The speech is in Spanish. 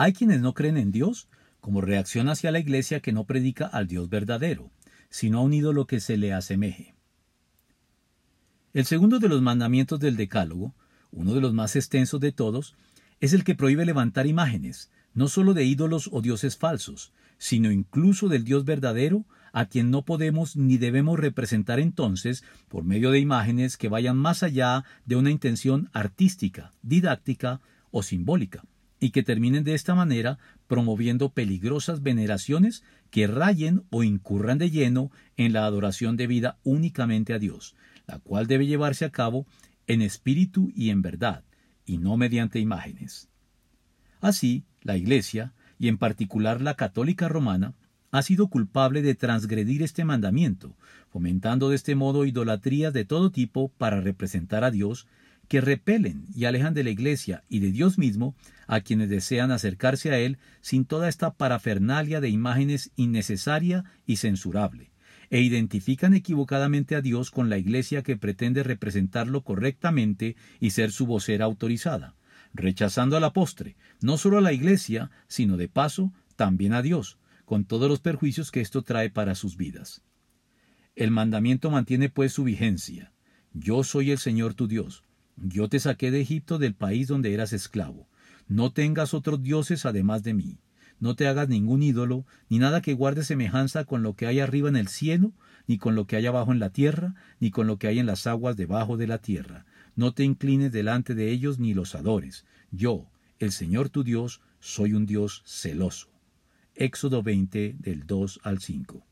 Hay quienes no creen en Dios como reacción hacia la Iglesia que no predica al Dios verdadero, sino a un ídolo que se le asemeje. El segundo de los mandamientos del Decálogo, uno de los más extensos de todos, es el que prohíbe levantar imágenes, no sólo de ídolos o dioses falsos, sino incluso del Dios verdadero, a quien no podemos ni debemos representar entonces por medio de imágenes que vayan más allá de una intención artística, didáctica o simbólica, y que terminen de esta manera promoviendo peligrosas veneraciones que rayen o incurran de lleno en la adoración debida únicamente a Dios, la cual debe llevarse a cabo en espíritu y en verdad, y no mediante imágenes. Así, la Iglesia, y en particular la católica romana, ha sido culpable de transgredir este mandamiento, fomentando de este modo idolatrías de todo tipo para representar a Dios, que repelen y alejan de la Iglesia y de Dios mismo a quienes desean acercarse a Él sin toda esta parafernalia de imágenes innecesaria y censurable, e identifican equivocadamente a Dios con la Iglesia que pretende representarlo correctamente y ser su vocera autorizada, rechazando a la postre no solo a la Iglesia, sino de paso también a Dios, con todos los perjuicios que esto trae para sus vidas. El mandamiento mantiene pues su vigencia. Yo soy el Señor tu Dios. Yo te saqué de Egipto del país donde eras esclavo. No tengas otros dioses además de mí. No te hagas ningún ídolo, ni nada que guarde semejanza con lo que hay arriba en el cielo, ni con lo que hay abajo en la tierra, ni con lo que hay en las aguas debajo de la tierra. No te inclines delante de ellos ni los adores. Yo, el Señor tu Dios, soy un Dios celoso. Éxodo 20 del 2 al 5.